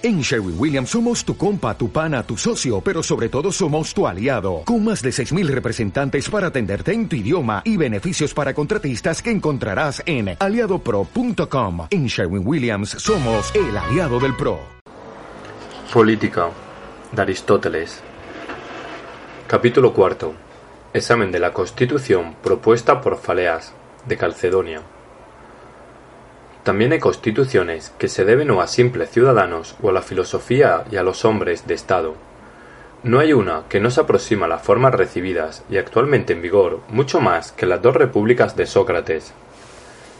En Sherwin Williams somos tu compa, tu pana, tu socio, pero sobre todo somos tu aliado, con más de 6.000 representantes para atenderte en tu idioma y beneficios para contratistas que encontrarás en aliadopro.com. En Sherwin Williams somos el aliado del PRO. Política de Aristóteles Capítulo cuarto Examen de la Constitución propuesta por Faleas, de Calcedonia. También hay constituciones que se deben o a simples ciudadanos o a la filosofía y a los hombres de Estado. No hay una que no se aproxima a las formas recibidas y actualmente en vigor mucho más que las dos repúblicas de Sócrates.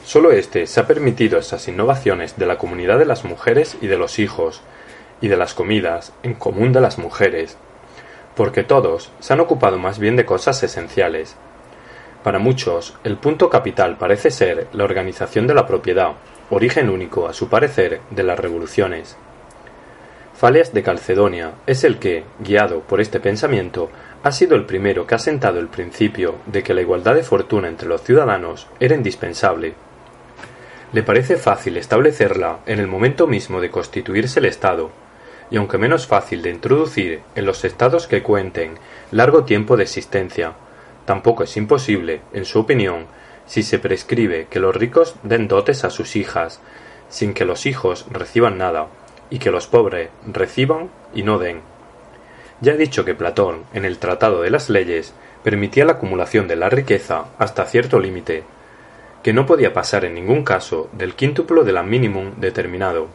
Solo éste se ha permitido esas innovaciones de la comunidad de las mujeres y de los hijos, y de las comidas en común de las mujeres, porque todos se han ocupado más bien de cosas esenciales. Para muchos, el punto capital parece ser la organización de la propiedad, origen único, a su parecer, de las revoluciones. Faleas de Calcedonia es el que, guiado por este pensamiento, ha sido el primero que ha sentado el principio de que la igualdad de fortuna entre los ciudadanos era indispensable. Le parece fácil establecerla en el momento mismo de constituirse el Estado, y aunque menos fácil de introducir en los estados que cuenten largo tiempo de existencia, tampoco es imposible, en su opinión, si se prescribe que los ricos den dotes a sus hijas, sin que los hijos reciban nada, y que los pobres reciban y no den. Ya he dicho que Platón, en el Tratado de las Leyes, permitía la acumulación de la riqueza hasta cierto límite, que no podía pasar en ningún caso del quíntuplo de la mínimum determinado.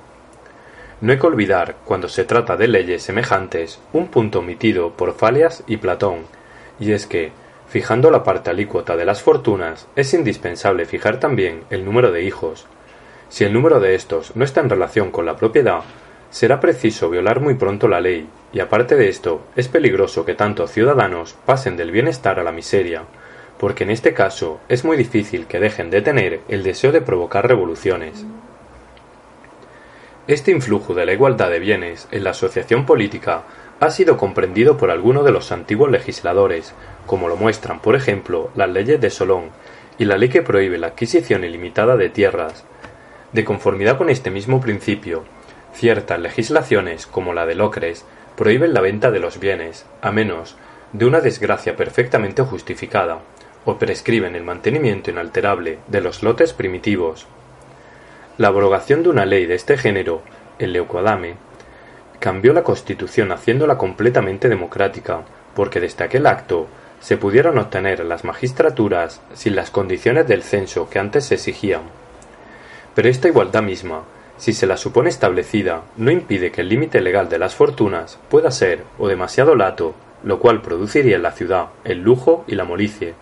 No hay que olvidar, cuando se trata de leyes semejantes, un punto omitido por Falias y Platón, y es que, Fijando la parte alícuota de las fortunas, es indispensable fijar también el número de hijos. Si el número de estos no está en relación con la propiedad, será preciso violar muy pronto la ley, y aparte de esto, es peligroso que tantos ciudadanos pasen del bienestar a la miseria, porque en este caso es muy difícil que dejen de tener el deseo de provocar revoluciones. Este influjo de la igualdad de bienes en la asociación política ha sido comprendido por algunos de los antiguos legisladores, como lo muestran, por ejemplo, las leyes de Solón y la ley que prohíbe la adquisición ilimitada de tierras. De conformidad con este mismo principio, ciertas legislaciones, como la de Locres, prohíben la venta de los bienes, a menos de una desgracia perfectamente justificada, o prescriben el mantenimiento inalterable de los lotes primitivos. La abrogación de una ley de este género, el Leucodame, cambió la Constitución haciéndola completamente democrática, porque desde aquel acto se pudieron obtener las magistraturas sin las condiciones del censo que antes se exigían. Pero esta igualdad misma, si se la supone establecida, no impide que el límite legal de las fortunas pueda ser o demasiado lato, lo cual produciría en la ciudad el lujo y la molicie,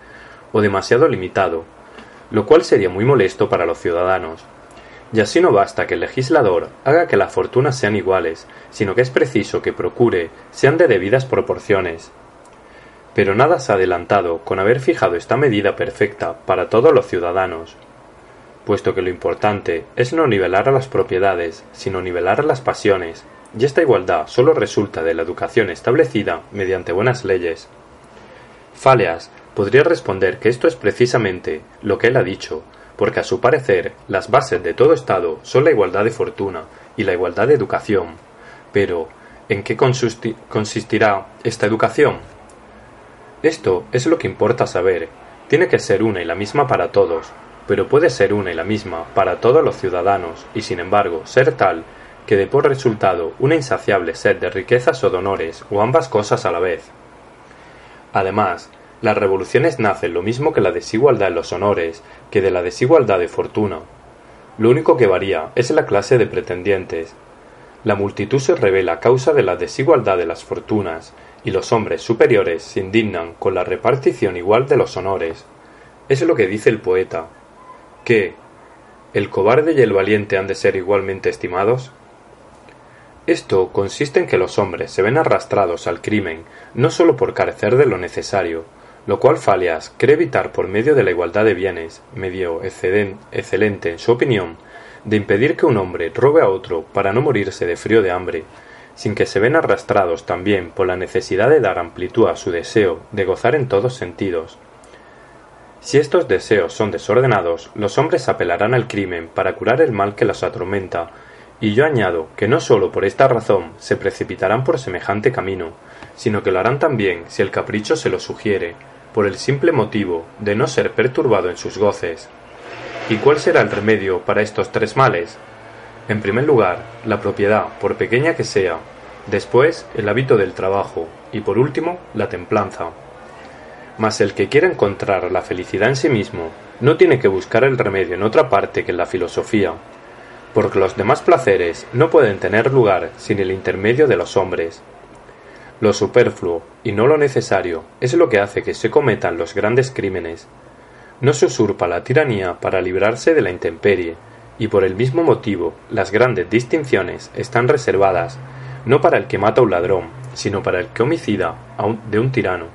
o demasiado limitado, lo cual sería muy molesto para los ciudadanos. Y así no basta que el legislador haga que las fortunas sean iguales, sino que es preciso que procure sean de debidas proporciones, pero nada se ha adelantado con haber fijado esta medida perfecta para todos los ciudadanos, puesto que lo importante es no nivelar a las propiedades, sino nivelar a las pasiones, y esta igualdad sólo resulta de la educación establecida mediante buenas leyes. Faleas podría responder que esto es precisamente lo que él ha dicho, porque a su parecer las bases de todo Estado son la igualdad de fortuna y la igualdad de educación. Pero, ¿en qué consistirá esta educación? Esto es lo que importa saber. Tiene que ser una y la misma para todos, pero puede ser una y la misma para todos los ciudadanos, y sin embargo ser tal que dé por resultado una insaciable sed de riquezas o de honores, o ambas cosas a la vez. Además, las revoluciones nacen lo mismo que la desigualdad en los honores, que de la desigualdad de fortuna. Lo único que varía es la clase de pretendientes. La multitud se revela a causa de la desigualdad de las fortunas, y los hombres superiores se indignan con la repartición igual de los honores. Es lo que dice el poeta. ¿Qué? ¿El cobarde y el valiente han de ser igualmente estimados? Esto consiste en que los hombres se ven arrastrados al crimen no sólo por carecer de lo necesario, lo cual Falias cree evitar por medio de la igualdad de bienes, medio excelente en su opinión, de impedir que un hombre robe a otro para no morirse de frío de hambre, sin que se ven arrastrados también por la necesidad de dar amplitud a su deseo de gozar en todos sentidos. Si estos deseos son desordenados, los hombres apelarán al crimen para curar el mal que los atormenta, Y yo añado que no sólo por esta razón se precipitarán por semejante camino, sino que lo harán también si el capricho se lo sugiere, por el simple motivo de no ser perturbado en sus goces. ¿Y cuál será el remedio para estos tres males? En primer lugar, la propiedad, por pequeña que sea, después el hábito del trabajo y por último la templanza. Mas el que quiera encontrar la felicidad en sí mismo no tiene que buscar el remedio en otra parte que en la filosofía, porque los demás placeres no pueden tener lugar sin el intermedio de los hombres. Lo superfluo y no lo necesario es lo que hace que se cometan los grandes crímenes. No se usurpa la tiranía para librarse de la intemperie, y por el mismo motivo las grandes distinciones están reservadas no para el que mata a un ladrón, sino para el que homicida de un tirano.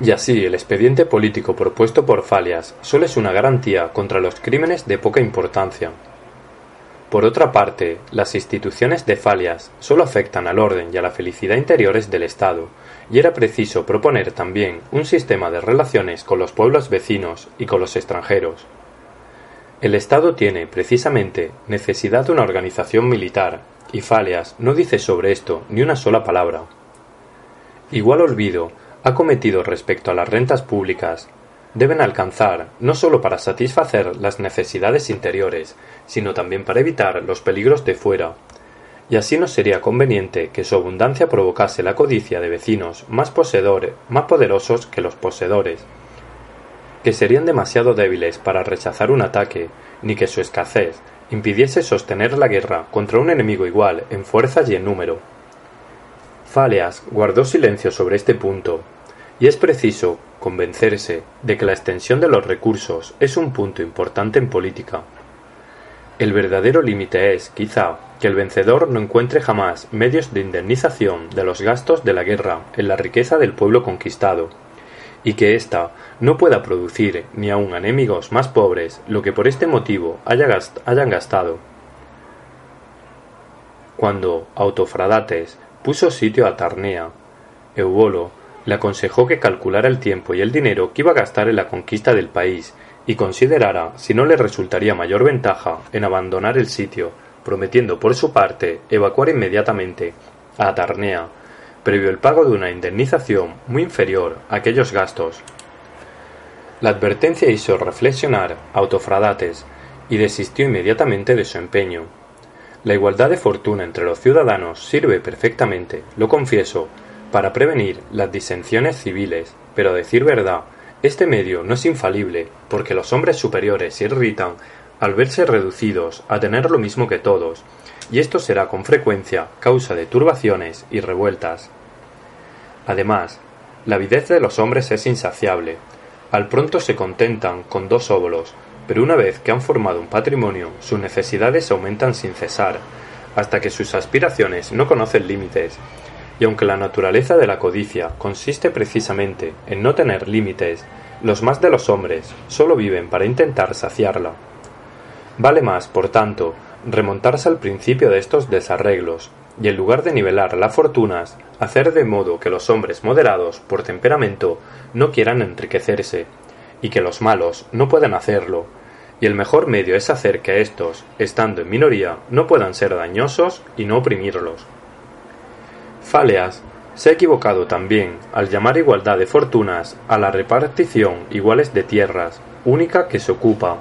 Y así el expediente político propuesto por Falias solo es una garantía contra los crímenes de poca importancia. Por otra parte, las instituciones de Falias solo afectan al orden y a la felicidad interiores del Estado, y era preciso proponer también un sistema de relaciones con los pueblos vecinos y con los extranjeros. El Estado tiene, precisamente, necesidad de una organización militar, y Faleas no dice sobre esto ni una sola palabra. Igual olvido ha cometido respecto a las rentas públicas, deben alcanzar no sólo para satisfacer las necesidades interiores, sino también para evitar los peligros de fuera, y así no sería conveniente que su abundancia provocase la codicia de vecinos más poseedores, más poderosos que los poseedores, que serían demasiado débiles para rechazar un ataque, ni que su escasez impidiese sostener la guerra contra un enemigo igual en fuerza y en número. Faleas guardó silencio sobre este punto, y es preciso convencerse de que la extensión de los recursos es un punto importante en política. El verdadero límite es, quizá, que el vencedor no encuentre jamás medios de indemnización de los gastos de la guerra en la riqueza del pueblo conquistado, y que ésta no pueda producir ni aun a enemigos más pobres lo que por este motivo hayan gastado. Cuando Autofradates puso sitio a Tarnea, Eubolo le aconsejó que calculara el tiempo y el dinero que iba a gastar en la conquista del país y considerara si no le resultaría mayor ventaja en abandonar el sitio prometiendo por su parte evacuar inmediatamente a Atarnea, previo el pago de una indemnización muy inferior a aquellos gastos. La advertencia hizo reflexionar a Autofradates y desistió inmediatamente de su empeño. La igualdad de fortuna entre los ciudadanos sirve perfectamente, lo confieso, para prevenir las disensiones civiles, pero a decir verdad, este medio no es infalible, porque los hombres superiores se irritan al verse reducidos a tener lo mismo que todos, y esto será con frecuencia causa de turbaciones y revueltas. Además, la avidez de los hombres es insaciable. Al pronto se contentan con dos óvulos, pero una vez que han formado un patrimonio, sus necesidades aumentan sin cesar, hasta que sus aspiraciones no conocen límites, y aunque la naturaleza de la codicia consiste precisamente en no tener límites, los más de los hombres sólo viven para intentar saciarla. Vale más, por tanto, remontarse al principio de estos desarreglos, y en lugar de nivelar las fortunas, hacer de modo que los hombres moderados por temperamento no quieran enriquecerse, y que los malos no puedan hacerlo, y el mejor medio es hacer que éstos, estando en minoría, no puedan ser dañosos y no oprimirlos. Faleas se ha equivocado también al llamar igualdad de fortunas a la repartición iguales de tierras, única que se ocupa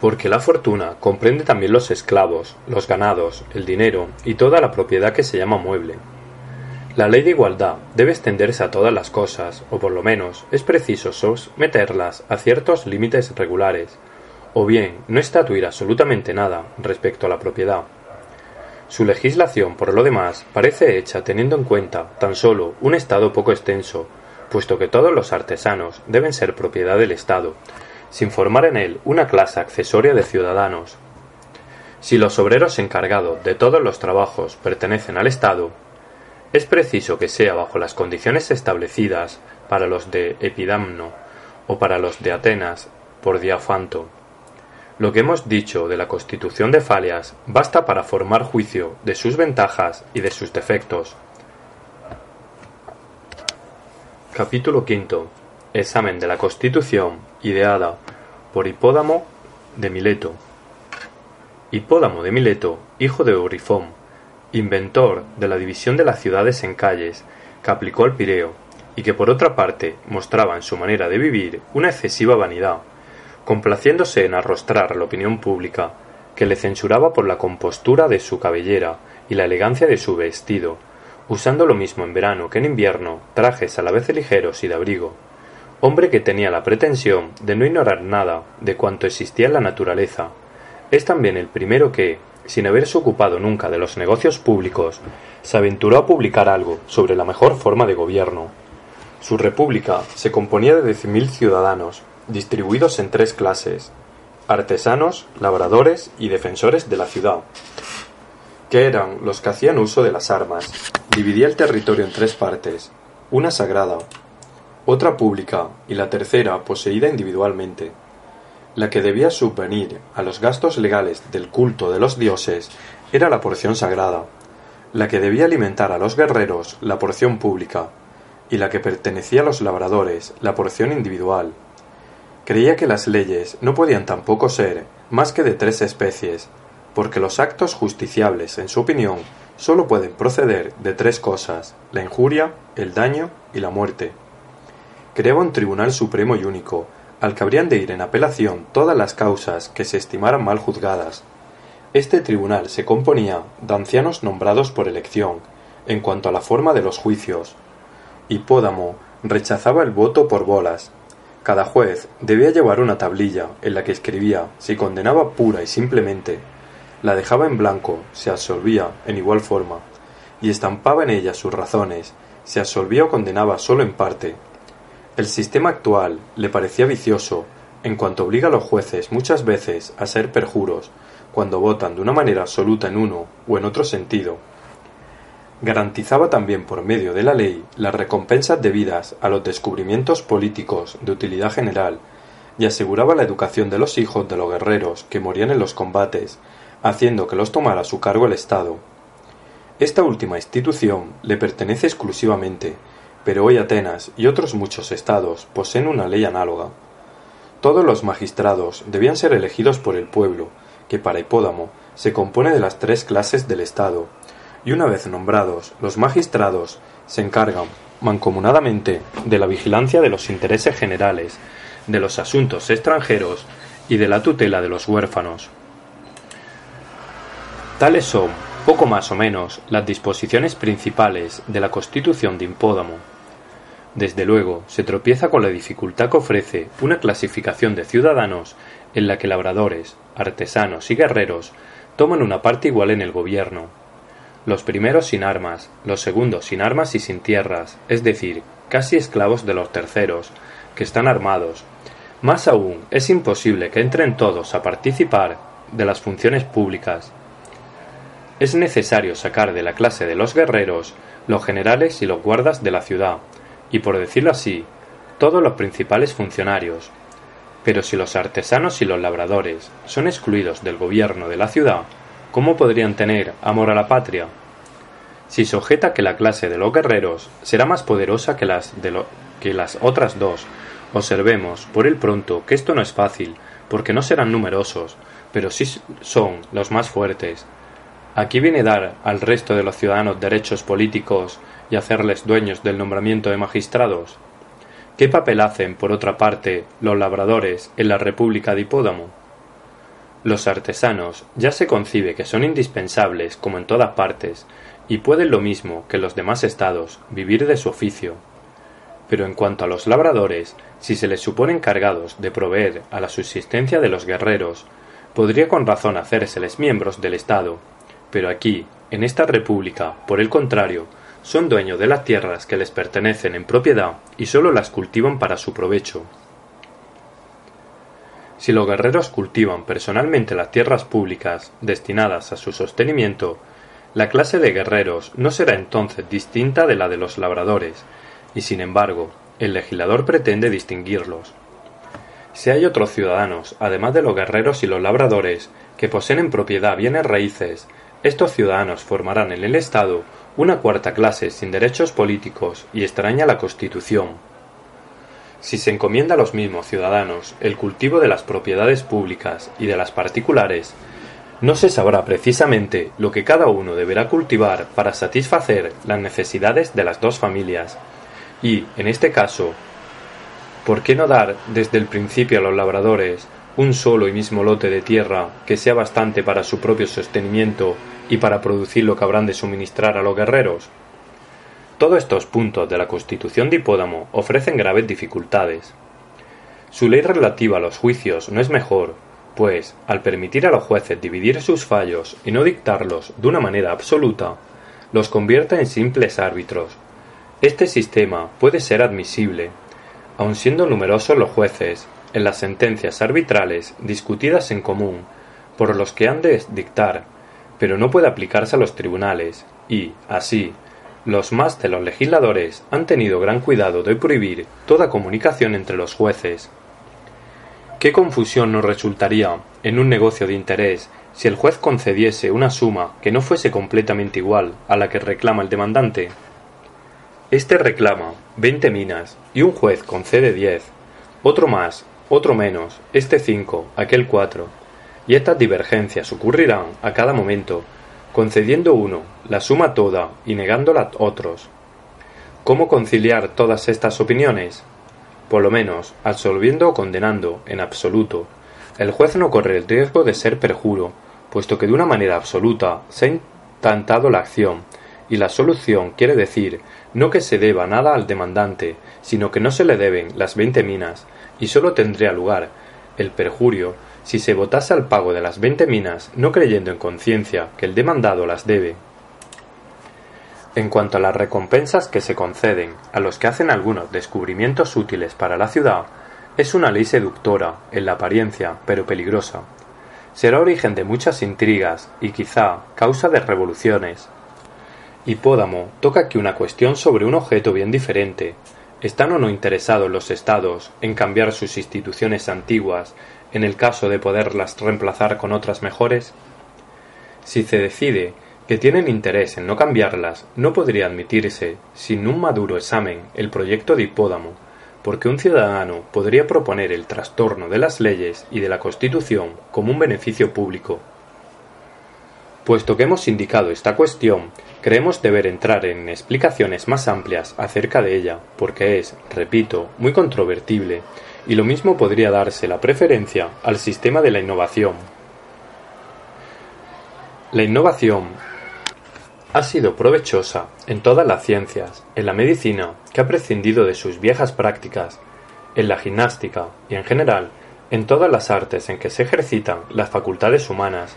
porque la fortuna comprende también los esclavos, los ganados, el dinero y toda la propiedad que se llama mueble. La ley de igualdad debe extenderse a todas las cosas, o por lo menos es preciso someterlas a ciertos límites regulares, o bien no estatuir absolutamente nada respecto a la propiedad. Su legislación, por lo demás, parece hecha teniendo en cuenta tan solo un Estado poco extenso, puesto que todos los artesanos deben ser propiedad del Estado, sin formar en él una clase accesoria de ciudadanos. Si los obreros encargados de todos los trabajos pertenecen al Estado, es preciso que sea bajo las condiciones establecidas para los de Epidamno o para los de Atenas por Diafanto. Lo que hemos dicho de la constitución de Falias basta para formar juicio de sus ventajas y de sus defectos. Capítulo V. Examen de la Constitución ideada por Hipódamo de Mileto. Hipódamo de Mileto, hijo de Eurifón, inventor de la división de las ciudades en calles, que aplicó al Pireo, y que por otra parte mostraba en su manera de vivir una excesiva vanidad, complaciéndose en arrostrar a la opinión pública, que le censuraba por la compostura de su cabellera y la elegancia de su vestido, usando lo mismo en verano que en invierno trajes a la vez ligeros y de abrigo, hombre que tenía la pretensión de no ignorar nada de cuanto existía en la naturaleza, es también el primero que, sin haberse ocupado nunca de los negocios públicos, se aventuró a publicar algo sobre la mejor forma de gobierno. Su república se componía de diez mil ciudadanos, distribuidos en tres clases artesanos, labradores y defensores de la ciudad, que eran los que hacían uso de las armas. Dividía el territorio en tres partes, una sagrada, otra pública y la tercera poseída individualmente. La que debía subvenir a los gastos legales del culto de los dioses era la porción sagrada, la que debía alimentar a los guerreros la porción pública, y la que pertenecía a los labradores la porción individual. Creía que las leyes no podían tampoco ser más que de tres especies, porque los actos justiciables, en su opinión, sólo pueden proceder de tres cosas, la injuria, el daño y la muerte. Creaba un tribunal supremo y único, al que habrían de ir en apelación todas las causas que se estimaran mal juzgadas. Este tribunal se componía de ancianos nombrados por elección, en cuanto a la forma de los juicios. Hipódamo rechazaba el voto por bolas, cada juez debía llevar una tablilla en la que escribía si condenaba pura y simplemente, la dejaba en blanco, se absolvía en igual forma, y estampaba en ella sus razones, se absolvía o condenaba solo en parte. El sistema actual le parecía vicioso, en cuanto obliga a los jueces muchas veces a ser perjuros, cuando votan de una manera absoluta en uno o en otro sentido, garantizaba también por medio de la ley las recompensas debidas a los descubrimientos políticos de utilidad general y aseguraba la educación de los hijos de los guerreros que morían en los combates, haciendo que los tomara a su cargo el Estado. Esta última institución le pertenece exclusivamente, pero hoy Atenas y otros muchos estados poseen una ley análoga. Todos los magistrados debían ser elegidos por el pueblo, que para Hipódamo se compone de las tres clases del Estado, y una vez nombrados, los magistrados se encargan mancomunadamente de la vigilancia de los intereses generales, de los asuntos extranjeros y de la tutela de los huérfanos. Tales son, poco más o menos, las disposiciones principales de la Constitución de Impódamo. Desde luego, se tropieza con la dificultad que ofrece una clasificación de ciudadanos en la que labradores, artesanos y guerreros toman una parte igual en el gobierno, los primeros sin armas, los segundos sin armas y sin tierras, es decir, casi esclavos de los terceros, que están armados. Más aún, es imposible que entren todos a participar de las funciones públicas. Es necesario sacar de la clase de los guerreros los generales y los guardas de la ciudad, y por decirlo así, todos los principales funcionarios. Pero si los artesanos y los labradores son excluidos del gobierno de la ciudad, ¿Cómo podrían tener amor a la patria? Si se objeta que la clase de los guerreros será más poderosa que las, de que las otras dos, observemos por el pronto que esto no es fácil, porque no serán numerosos, pero sí son los más fuertes. Aquí viene dar al resto de los ciudadanos derechos políticos y hacerles dueños del nombramiento de magistrados. ¿Qué papel hacen, por otra parte, los labradores en la República de Hipódamo? Los artesanos ya se concibe que son indispensables como en todas partes, y pueden lo mismo que los demás estados vivir de su oficio. Pero en cuanto a los labradores, si se les supone encargados de proveer a la subsistencia de los guerreros, podría con razón hacérseles miembros del Estado. Pero aquí, en esta república, por el contrario, son dueños de las tierras que les pertenecen en propiedad y sólo las cultivan para su provecho. Si los guerreros cultivan personalmente las tierras públicas destinadas a su sostenimiento, la clase de guerreros no será entonces distinta de la de los labradores, y sin embargo, el legislador pretende distinguirlos. Si hay otros ciudadanos, además de los guerreros y los labradores, que poseen en propiedad bienes raíces, estos ciudadanos formarán en el Estado una cuarta clase sin derechos políticos y extraña la Constitución. Si se encomienda a los mismos ciudadanos el cultivo de las propiedades públicas y de las particulares, no se sabrá precisamente lo que cada uno deberá cultivar para satisfacer las necesidades de las dos familias. Y, en este caso, ¿por qué no dar desde el principio a los labradores un solo y mismo lote de tierra que sea bastante para su propio sostenimiento y para producir lo que habrán de suministrar a los guerreros? Todos estos puntos de la Constitución de Hipódamo ofrecen graves dificultades. Su ley relativa a los juicios no es mejor, pues, al permitir a los jueces dividir sus fallos y no dictarlos de una manera absoluta, los convierte en simples árbitros. Este sistema puede ser admisible, aun siendo numerosos los jueces, en las sentencias arbitrales discutidas en común por los que han de dictar, pero no puede aplicarse a los tribunales, y, así, los más de los legisladores han tenido gran cuidado de prohibir toda comunicación entre los jueces. ¿Qué confusión nos resultaría en un negocio de interés si el juez concediese una suma que no fuese completamente igual a la que reclama el demandante? Este reclama veinte minas y un juez concede diez, otro más, otro menos, este cinco, aquel cuatro, y estas divergencias ocurrirán a cada momento concediendo uno la suma toda y negándola otros. ¿Cómo conciliar todas estas opiniones? Por lo menos, absolviendo o condenando, en absoluto, el juez no corre el riesgo de ser perjuro, puesto que de una manera absoluta se ha intentado la acción, y la solución quiere decir no que se deba nada al demandante, sino que no se le deben las veinte minas, y sólo tendría lugar el perjurio si se votase al pago de las veinte minas no creyendo en conciencia que el demandado las debe. En cuanto a las recompensas que se conceden a los que hacen algunos descubrimientos útiles para la ciudad, es una ley seductora, en la apariencia, pero peligrosa. Será origen de muchas intrigas y quizá causa de revoluciones. Hipódamo toca aquí una cuestión sobre un objeto bien diferente. ¿Están o no interesados los estados en cambiar sus instituciones antiguas en el caso de poderlas reemplazar con otras mejores? Si se decide que tienen interés en no cambiarlas, no podría admitirse, sin un maduro examen, el proyecto de Hipódamo, porque un ciudadano podría proponer el trastorno de las leyes y de la Constitución como un beneficio público. Puesto que hemos indicado esta cuestión, creemos deber entrar en explicaciones más amplias acerca de ella, porque es, repito, muy controvertible y lo mismo podría darse la preferencia al sistema de la innovación. La innovación ha sido provechosa en todas las ciencias, en la medicina, que ha prescindido de sus viejas prácticas, en la gimnástica y en general en todas las artes en que se ejercitan las facultades humanas,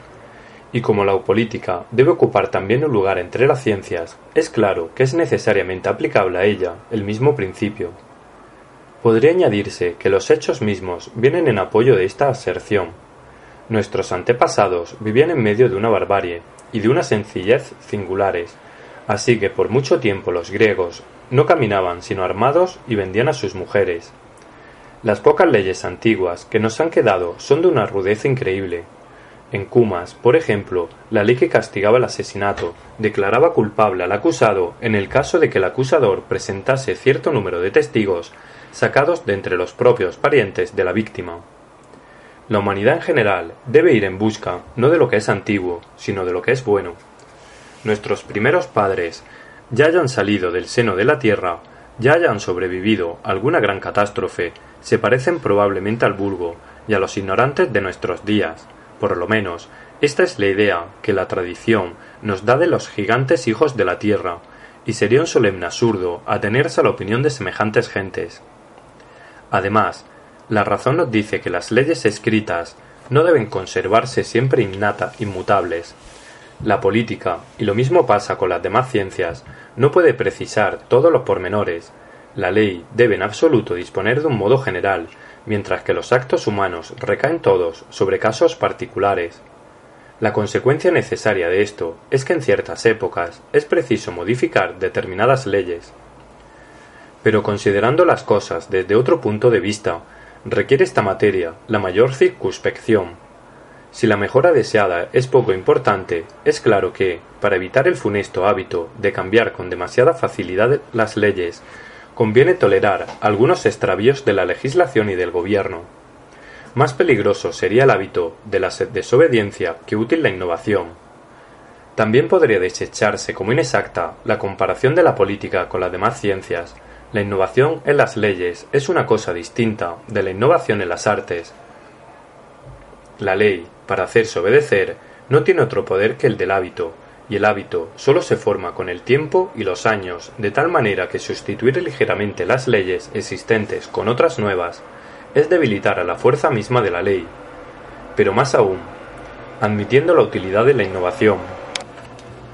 y como la política debe ocupar también un lugar entre las ciencias, es claro que es necesariamente aplicable a ella el mismo principio. Podría añadirse que los hechos mismos vienen en apoyo de esta aserción. Nuestros antepasados vivían en medio de una barbarie y de una sencillez singulares, así que por mucho tiempo los griegos no caminaban sino armados y vendían a sus mujeres. Las pocas leyes antiguas que nos han quedado son de una rudeza increíble. En Cumas, por ejemplo, la ley que castigaba el asesinato declaraba culpable al acusado en el caso de que el acusador presentase cierto número de testigos sacados de entre los propios parientes de la víctima. La humanidad en general debe ir en busca no de lo que es antiguo, sino de lo que es bueno. Nuestros primeros padres ya hayan salido del seno de la tierra, ya hayan sobrevivido alguna gran catástrofe, se parecen probablemente al vulgo y a los ignorantes de nuestros días. Por lo menos, esta es la idea que la tradición nos da de los gigantes hijos de la tierra, y sería un solemne absurdo atenerse a la opinión de semejantes gentes. Además, la razón nos dice que las leyes escritas no deben conservarse siempre innata, inmutables. La política, y lo mismo pasa con las demás ciencias, no puede precisar todos los pormenores. La ley debe en absoluto disponer de un modo general, mientras que los actos humanos recaen todos sobre casos particulares. La consecuencia necesaria de esto es que en ciertas épocas es preciso modificar determinadas leyes. Pero considerando las cosas desde otro punto de vista, requiere esta materia la mayor circunspección. Si la mejora deseada es poco importante, es claro que, para evitar el funesto hábito de cambiar con demasiada facilidad las leyes, conviene tolerar algunos extravíos de la legislación y del gobierno. Más peligroso sería el hábito de la desobediencia que útil la innovación. También podría desecharse como inexacta la comparación de la política con las demás ciencias. La innovación en las leyes es una cosa distinta de la innovación en las artes. La ley, para hacerse obedecer, no tiene otro poder que el del hábito, y el hábito sólo se forma con el tiempo y los años, de tal manera que sustituir ligeramente las leyes existentes con otras nuevas es debilitar a la fuerza misma de la ley. Pero más aún, admitiendo la utilidad de la innovación,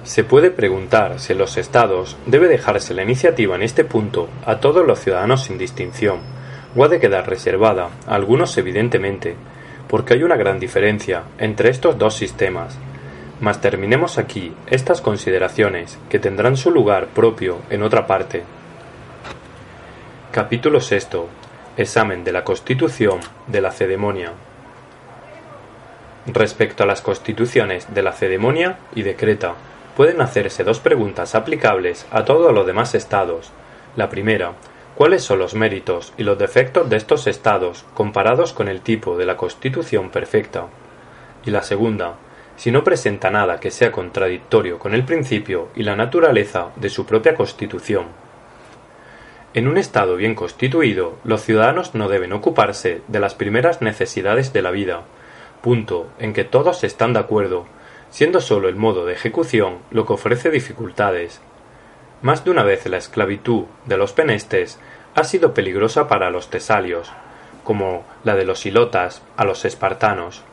se puede preguntar si los estados debe dejarse la iniciativa en este punto a todos los ciudadanos sin distinción, o ha de quedar reservada a algunos evidentemente, porque hay una gran diferencia entre estos dos sistemas, mas terminemos aquí estas consideraciones, que tendrán su lugar propio en otra parte. Capítulo VI. Examen de la Constitución de la Cedemonia. Respecto a las constituciones de la Cedemonia y de Creta, pueden hacerse dos preguntas aplicables a todos los demás estados. La primera, ¿cuáles son los méritos y los defectos de estos estados comparados con el tipo de la Constitución perfecta? Y la segunda, si no presenta nada que sea contradictorio con el principio y la naturaleza de su propia constitución. En un Estado bien constituido, los ciudadanos no deben ocuparse de las primeras necesidades de la vida, punto en que todos están de acuerdo, siendo sólo el modo de ejecución lo que ofrece dificultades. Más de una vez la esclavitud de los penestes ha sido peligrosa para los tesalios, como la de los ilotas a los espartanos.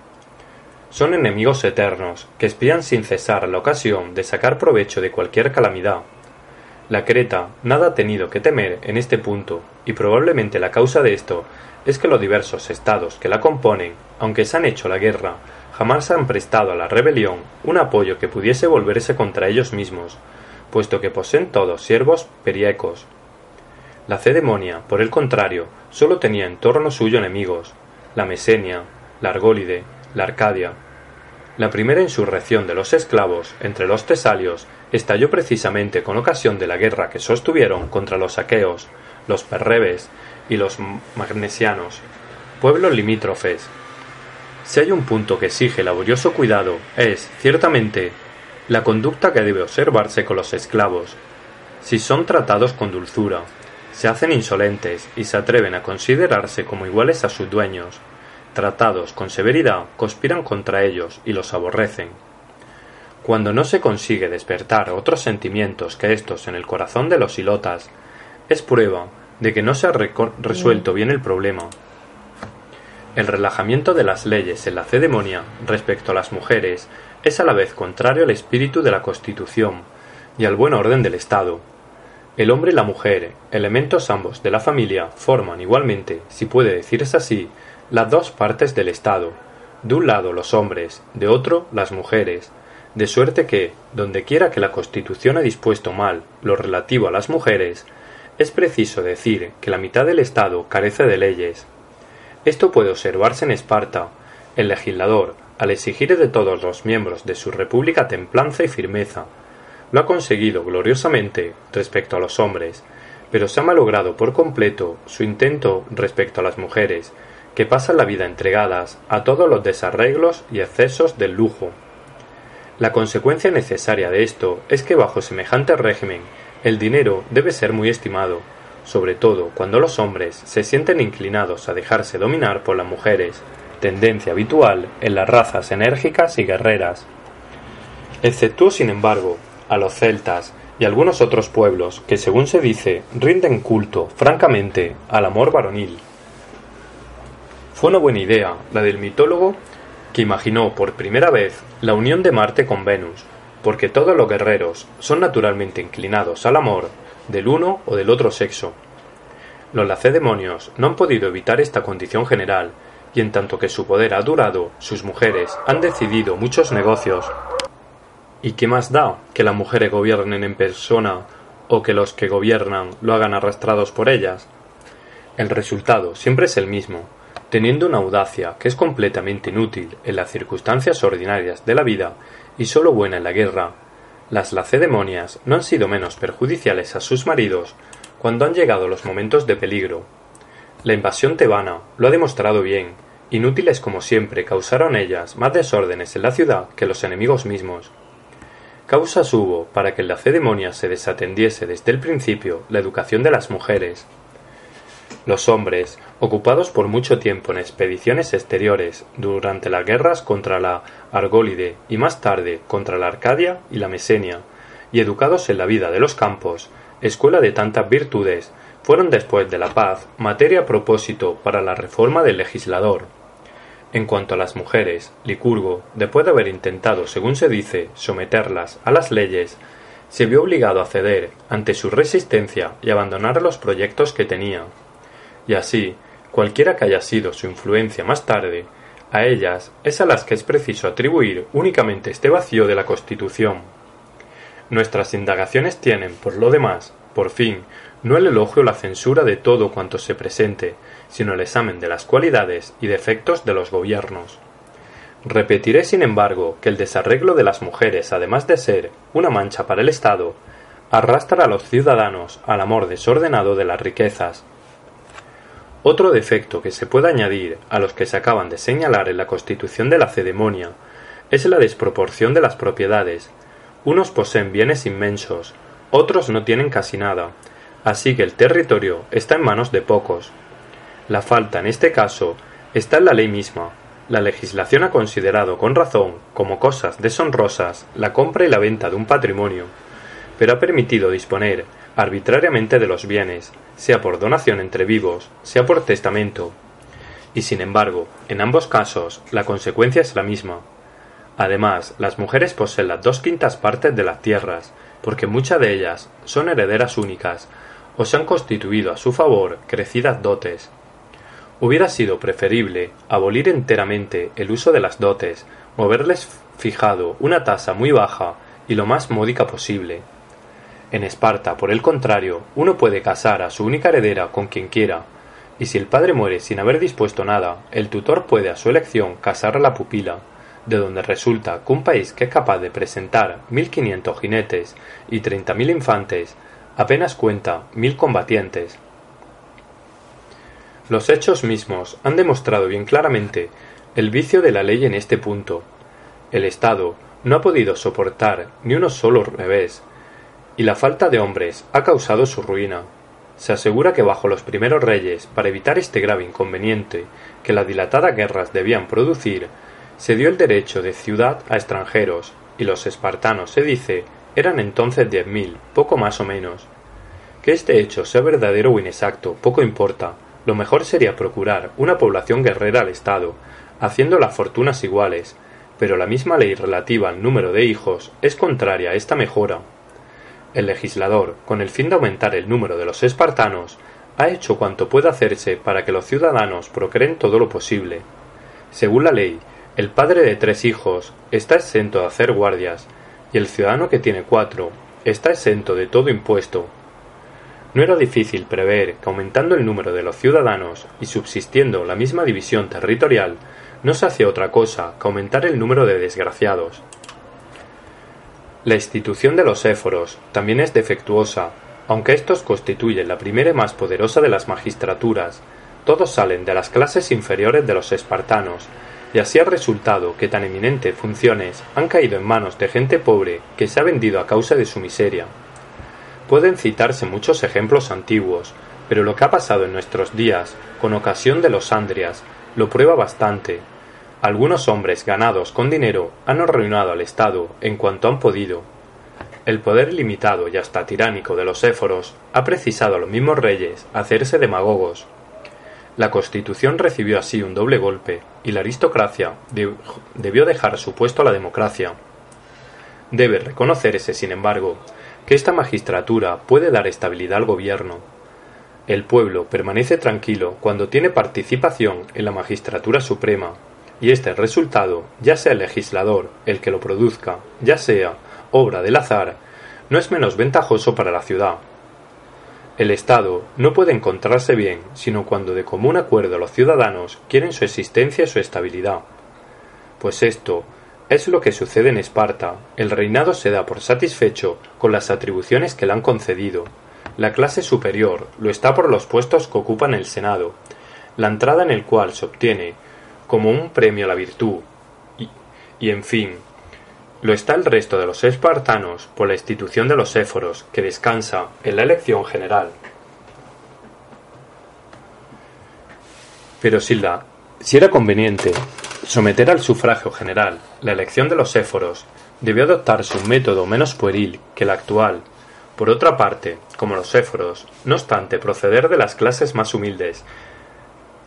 Son enemigos eternos, que espían sin cesar la ocasión de sacar provecho de cualquier calamidad. La Creta nada ha tenido que temer en este punto, y probablemente la causa de esto es que los diversos estados que la componen, aunque se han hecho la guerra, jamás han prestado a la rebelión un apoyo que pudiese volverse contra ellos mismos, puesto que poseen todos siervos periecos. La Cedemonia, por el contrario, sólo tenía en torno suyo enemigos, la Mesenia, la Argólide, la Arcadia, la primera insurrección de los esclavos entre los tesalios estalló precisamente con ocasión de la guerra que sostuvieron contra los aqueos, los perrebes y los magnesianos, pueblos limítrofes. Si hay un punto que exige laborioso cuidado es, ciertamente, la conducta que debe observarse con los esclavos. Si son tratados con dulzura, se hacen insolentes y se atreven a considerarse como iguales a sus dueños, tratados con severidad, conspiran contra ellos y los aborrecen. Cuando no se consigue despertar otros sentimientos que estos en el corazón de los ilotas, es prueba de que no se ha resuelto bien el problema. El relajamiento de las leyes en la cedemonia respecto a las mujeres es a la vez contrario al espíritu de la Constitución y al buen orden del Estado. El hombre y la mujer, elementos ambos de la familia, forman igualmente, si puede decirse así, las dos partes del Estado, de un lado los hombres, de otro las mujeres, de suerte que, donde quiera que la Constitución ha dispuesto mal lo relativo a las mujeres, es preciso decir que la mitad del Estado carece de leyes. Esto puede observarse en Esparta. El legislador, al exigir de todos los miembros de su república templanza y firmeza, lo ha conseguido gloriosamente respecto a los hombres, pero se ha malogrado por completo su intento respecto a las mujeres, que pasan la vida entregadas a todos los desarreglos y excesos del lujo. La consecuencia necesaria de esto es que bajo semejante régimen el dinero debe ser muy estimado, sobre todo cuando los hombres se sienten inclinados a dejarse dominar por las mujeres, tendencia habitual en las razas enérgicas y guerreras. Exceptuó, sin embargo, a los celtas y algunos otros pueblos que, según se dice, rinden culto, francamente, al amor varonil. Fue una buena idea la del mitólogo que imaginó por primera vez la unión de Marte con Venus, porque todos los guerreros son naturalmente inclinados al amor del uno o del otro sexo. Los lacedemonios no han podido evitar esta condición general, y en tanto que su poder ha durado, sus mujeres han decidido muchos negocios. ¿Y qué más da que las mujeres gobiernen en persona o que los que gobiernan lo hagan arrastrados por ellas? El resultado siempre es el mismo, teniendo una audacia que es completamente inútil en las circunstancias ordinarias de la vida y sólo buena en la guerra, las lacedemonias no han sido menos perjudiciales a sus maridos cuando han llegado los momentos de peligro. La invasión tebana lo ha demostrado bien. Inútiles como siempre causaron ellas más desórdenes en la ciudad que los enemigos mismos. Causas hubo para que en la cedemonia se desatendiese desde el principio la educación de las mujeres. Los hombres, ocupados por mucho tiempo en expediciones exteriores durante las guerras contra la Argólide y más tarde contra la Arcadia y la Mesenia, y educados en la vida de los campos, escuela de tantas virtudes, fueron después de la paz materia a propósito para la reforma del legislador. En cuanto a las mujeres, Licurgo, después de haber intentado, según se dice, someterlas a las leyes, se vio obligado a ceder ante su resistencia y abandonar los proyectos que tenía. Y así, cualquiera que haya sido su influencia más tarde, a ellas es a las que es preciso atribuir únicamente este vacío de la Constitución. Nuestras indagaciones tienen, por lo demás, por fin, no el elogio o la censura de todo cuanto se presente, sino el examen de las cualidades y defectos de los gobiernos. Repetiré, sin embargo, que el desarreglo de las mujeres, además de ser una mancha para el Estado, arrastra a los ciudadanos al amor desordenado de las riquezas. Otro defecto que se puede añadir a los que se acaban de señalar en la constitución de la cedemonia es la desproporción de las propiedades, unos poseen bienes inmensos, otros no tienen casi nada, así que el territorio está en manos de pocos. La falta en este caso está en la ley misma. La legislación ha considerado con razón como cosas deshonrosas la compra y la venta de un patrimonio, pero ha permitido disponer arbitrariamente de los bienes, sea por donación entre vivos, sea por testamento. Y sin embargo, en ambos casos, la consecuencia es la misma. Además, las mujeres poseen las dos quintas partes de las tierras, porque muchas de ellas son herederas únicas, o se han constituido a su favor crecidas dotes. Hubiera sido preferible abolir enteramente el uso de las dotes, o haberles fijado una tasa muy baja y lo más módica posible. En Esparta, por el contrario, uno puede casar a su única heredera con quien quiera, y si el padre muere sin haber dispuesto nada, el tutor puede a su elección casar a la pupila, de donde resulta que un país que es capaz de presentar mil quinientos jinetes y treinta mil infantes apenas cuenta mil combatientes. Los hechos mismos han demostrado bien claramente el vicio de la ley en este punto. El Estado no ha podido soportar ni uno solo revés, y la falta de hombres ha causado su ruina. Se asegura que bajo los primeros reyes, para evitar este grave inconveniente que las dilatadas guerras debían producir, se dio el derecho de ciudad a extranjeros, y los espartanos, se dice, eran entonces diez mil, poco más o menos. Que este hecho sea verdadero o inexacto, poco importa. Lo mejor sería procurar una población guerrera al Estado, haciendo las fortunas iguales, pero la misma ley relativa al número de hijos es contraria a esta mejora. El legislador, con el fin de aumentar el número de los espartanos, ha hecho cuanto puede hacerse para que los ciudadanos procreen todo lo posible. Según la ley, el padre de tres hijos está exento de hacer guardias, y el ciudadano que tiene cuatro está exento de todo impuesto. No era difícil prever que aumentando el número de los ciudadanos y subsistiendo la misma división territorial, no se hacía otra cosa que aumentar el número de desgraciados. La institución de los éforos también es defectuosa, aunque estos constituyen la primera y más poderosa de las magistraturas, todos salen de las clases inferiores de los espartanos, y así ha resultado que tan eminentes funciones han caído en manos de gente pobre que se ha vendido a causa de su miseria. Pueden citarse muchos ejemplos antiguos, pero lo que ha pasado en nuestros días, con ocasión de los Andrias, lo prueba bastante. Algunos hombres ganados con dinero han arruinado al Estado en cuanto han podido. El poder limitado y hasta tiránico de los éforos ha precisado a los mismos reyes hacerse demagogos, la Constitución recibió así un doble golpe, y la aristocracia debió dejar su puesto a la democracia. Debe reconocerse, sin embargo, que esta magistratura puede dar estabilidad al gobierno. El pueblo permanece tranquilo cuando tiene participación en la magistratura suprema, y este resultado, ya sea el legislador el que lo produzca, ya sea obra del azar, no es menos ventajoso para la ciudad, el Estado no puede encontrarse bien sino cuando de común acuerdo los ciudadanos quieren su existencia y su estabilidad. Pues esto es lo que sucede en Esparta. El reinado se da por satisfecho con las atribuciones que le han concedido, La clase superior lo está por los puestos que ocupan el Senado, la entrada en el cual se obtiene como un premio a la virtud, y, en fin, lo está el resto de los espartanos por la institución de los éforos, que descansa en la elección general. Pero Silda, si era conveniente someter al sufragio general la elección de los éforos, debió adoptarse un método menos pueril que el actual. Por otra parte, como los éforos, no obstante proceder de las clases más humildes,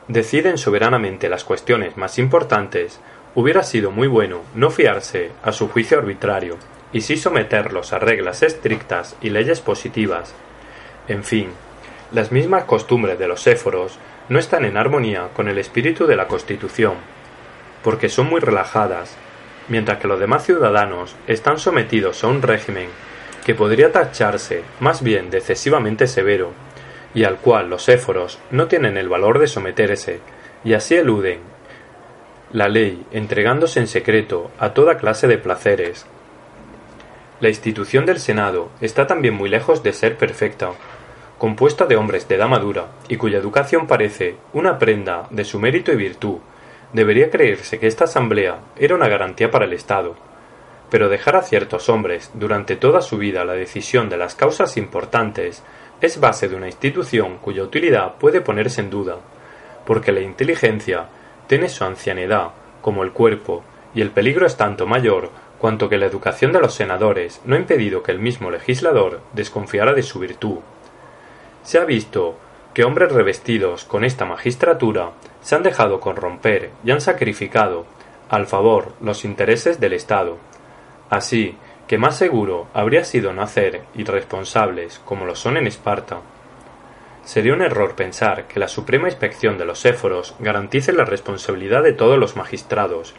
deciden soberanamente las cuestiones más importantes, hubiera sido muy bueno no fiarse a su juicio arbitrario, y sí someterlos a reglas estrictas y leyes positivas. En fin, las mismas costumbres de los éforos no están en armonía con el espíritu de la Constitución, porque son muy relajadas, mientras que los demás ciudadanos están sometidos a un régimen que podría tacharse más bien de excesivamente severo, y al cual los éforos no tienen el valor de someterse, y así eluden la ley, entregándose en secreto a toda clase de placeres. La institución del Senado está también muy lejos de ser perfecta, compuesta de hombres de edad madura y cuya educación parece una prenda de su mérito y virtud, debería creerse que esta asamblea era una garantía para el Estado. Pero dejar a ciertos hombres durante toda su vida la decisión de las causas importantes es base de una institución cuya utilidad puede ponerse en duda, porque la inteligencia tiene su ancianidad, como el cuerpo, y el peligro es tanto mayor cuanto que la educación de los senadores no ha impedido que el mismo legislador desconfiara de su virtud. Se ha visto que hombres revestidos con esta magistratura se han dejado corromper y han sacrificado al favor los intereses del Estado. Así que más seguro habría sido no hacer irresponsables como lo son en Esparta. Sería un error pensar que la suprema inspección de los éforos garantice la responsabilidad de todos los magistrados,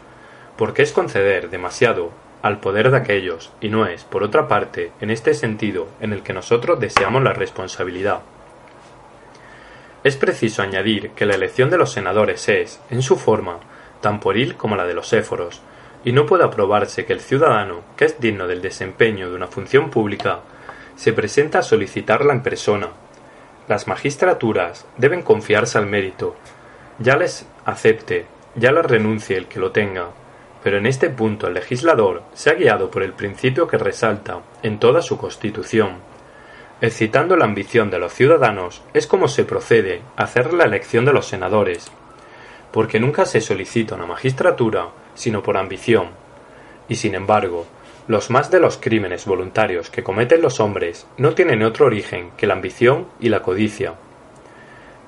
porque es conceder demasiado al poder de aquellos, y no es, por otra parte, en este sentido en el que nosotros deseamos la responsabilidad. Es preciso añadir que la elección de los senadores es, en su forma, tan pueril como la de los éforos, y no puede aprobarse que el ciudadano, que es digno del desempeño de una función pública, se presenta a solicitarla en persona. Las magistraturas deben confiarse al mérito, ya les acepte, ya les renuncie el que lo tenga, pero en este punto el legislador se ha guiado por el principio que resalta en toda su constitución, excitando la ambición de los ciudadanos, es como se procede a hacer la elección de los senadores, porque nunca se solicita una magistratura sino por ambición, y sin embargo, los más de los crímenes voluntarios que cometen los hombres no tienen otro origen que la ambición y la codicia.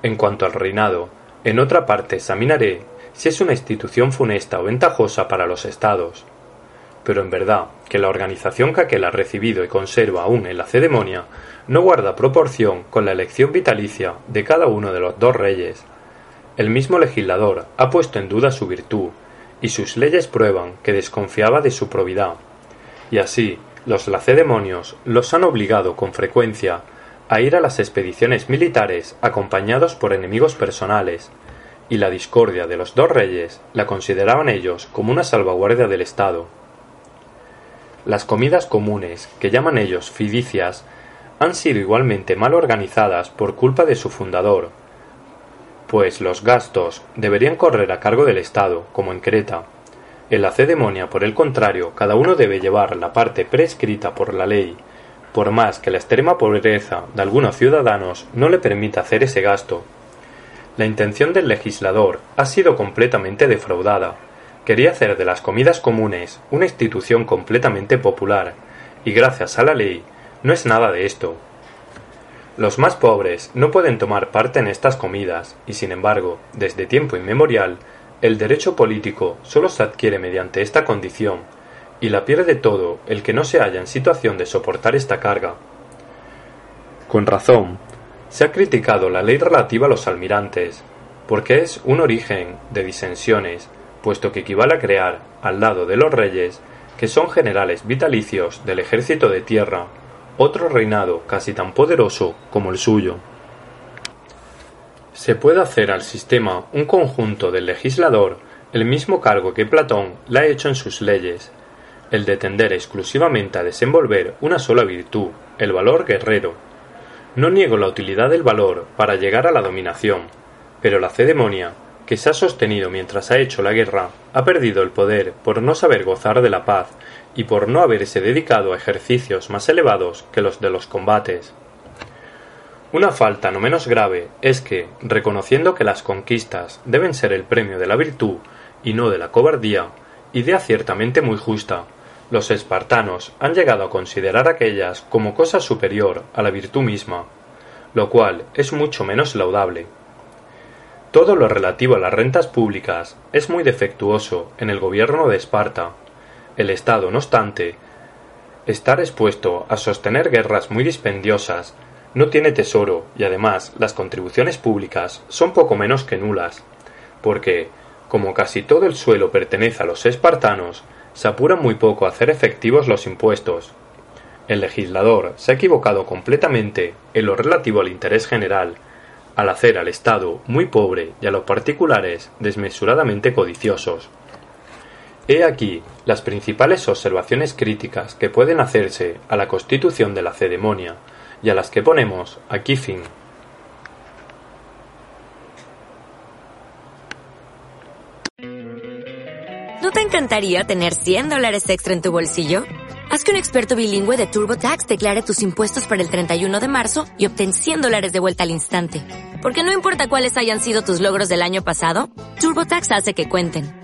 En cuanto al reinado, en otra parte examinaré si es una institución funesta o ventajosa para los estados, pero en verdad que la organización que aquel ha recibido y conserva aún en la ceremonia no guarda proporción con la elección vitalicia de cada uno de los dos reyes. El mismo legislador ha puesto en duda su virtud, y sus leyes prueban que desconfiaba de su probidad. Y así, los lacedemonios los han obligado con frecuencia a ir a las expediciones militares acompañados por enemigos personales, y la discordia de los dos reyes la consideraban ellos como una salvaguardia del Estado. Las comidas comunes, que llaman ellos fidicias, han sido igualmente mal organizadas por culpa de su fundador, pues los gastos deberían correr a cargo del Estado, como en Creta. En la cedemonia, por el contrario, cada uno debe llevar la parte prescrita por la ley, por más que la extrema pobreza de algunos ciudadanos no le permita hacer ese gasto. La intención del legislador ha sido completamente defraudada, Quería hacer de las comidas comunes una institución completamente popular, y gracias a la ley no es nada de esto. Los más pobres no pueden tomar parte en estas comidas, y sin embargo, desde tiempo inmemorial, el derecho político solo se adquiere mediante esta condición, y la pierde todo el que no se halla en situación de soportar esta carga. Con razón, se ha criticado la ley relativa a los almirantes, porque es un origen de disensiones puesto que equivale a crear, al lado de los reyes, que son generales vitalicios del ejército de tierra, otro reinado casi tan poderoso como el suyo. Se puede hacer al sistema un conjunto del legislador el mismo cargo que Platón le ha hecho en sus leyes, el de tender exclusivamente a desenvolver una sola virtud, el valor guerrero. No niego la utilidad del valor para llegar a la dominación, pero la cedemonia, que se ha sostenido mientras ha hecho la guerra, ha perdido el poder por no saber gozar de la paz y por no haberse dedicado a ejercicios más elevados que los de los combates. Una falta no menos grave es que, reconociendo que las conquistas deben ser el premio de la virtud y no de la cobardía, idea ciertamente muy justa, los espartanos han llegado a considerar aquellas como cosa superior a la virtud misma, lo cual es mucho menos laudable. Todo lo relativo a las rentas públicas es muy defectuoso en el gobierno de Esparta. El Estado, no obstante, estar expuesto a sostener guerras muy dispendiosas no tiene tesoro y además las contribuciones públicas son poco menos que nulas, porque, como casi todo el suelo pertenece a los espartanos, se apuran muy poco a hacer efectivos los impuestos. El legislador se ha equivocado completamente en lo relativo al interés general, al hacer al Estado muy pobre y a los particulares desmesuradamente codiciosos. He aquí las principales observaciones críticas que pueden hacerse a la constitución de la cedemonia, y a las que ponemos aquí fin. ¿No te encantaría tener 100 dólares extra en tu bolsillo? Haz que un experto bilingüe de TurboTax declare tus impuestos para el 31 de marzo y obtén 100 dólares de vuelta al instante. Porque no importa cuáles hayan sido tus logros del año pasado, TurboTax hace que cuenten.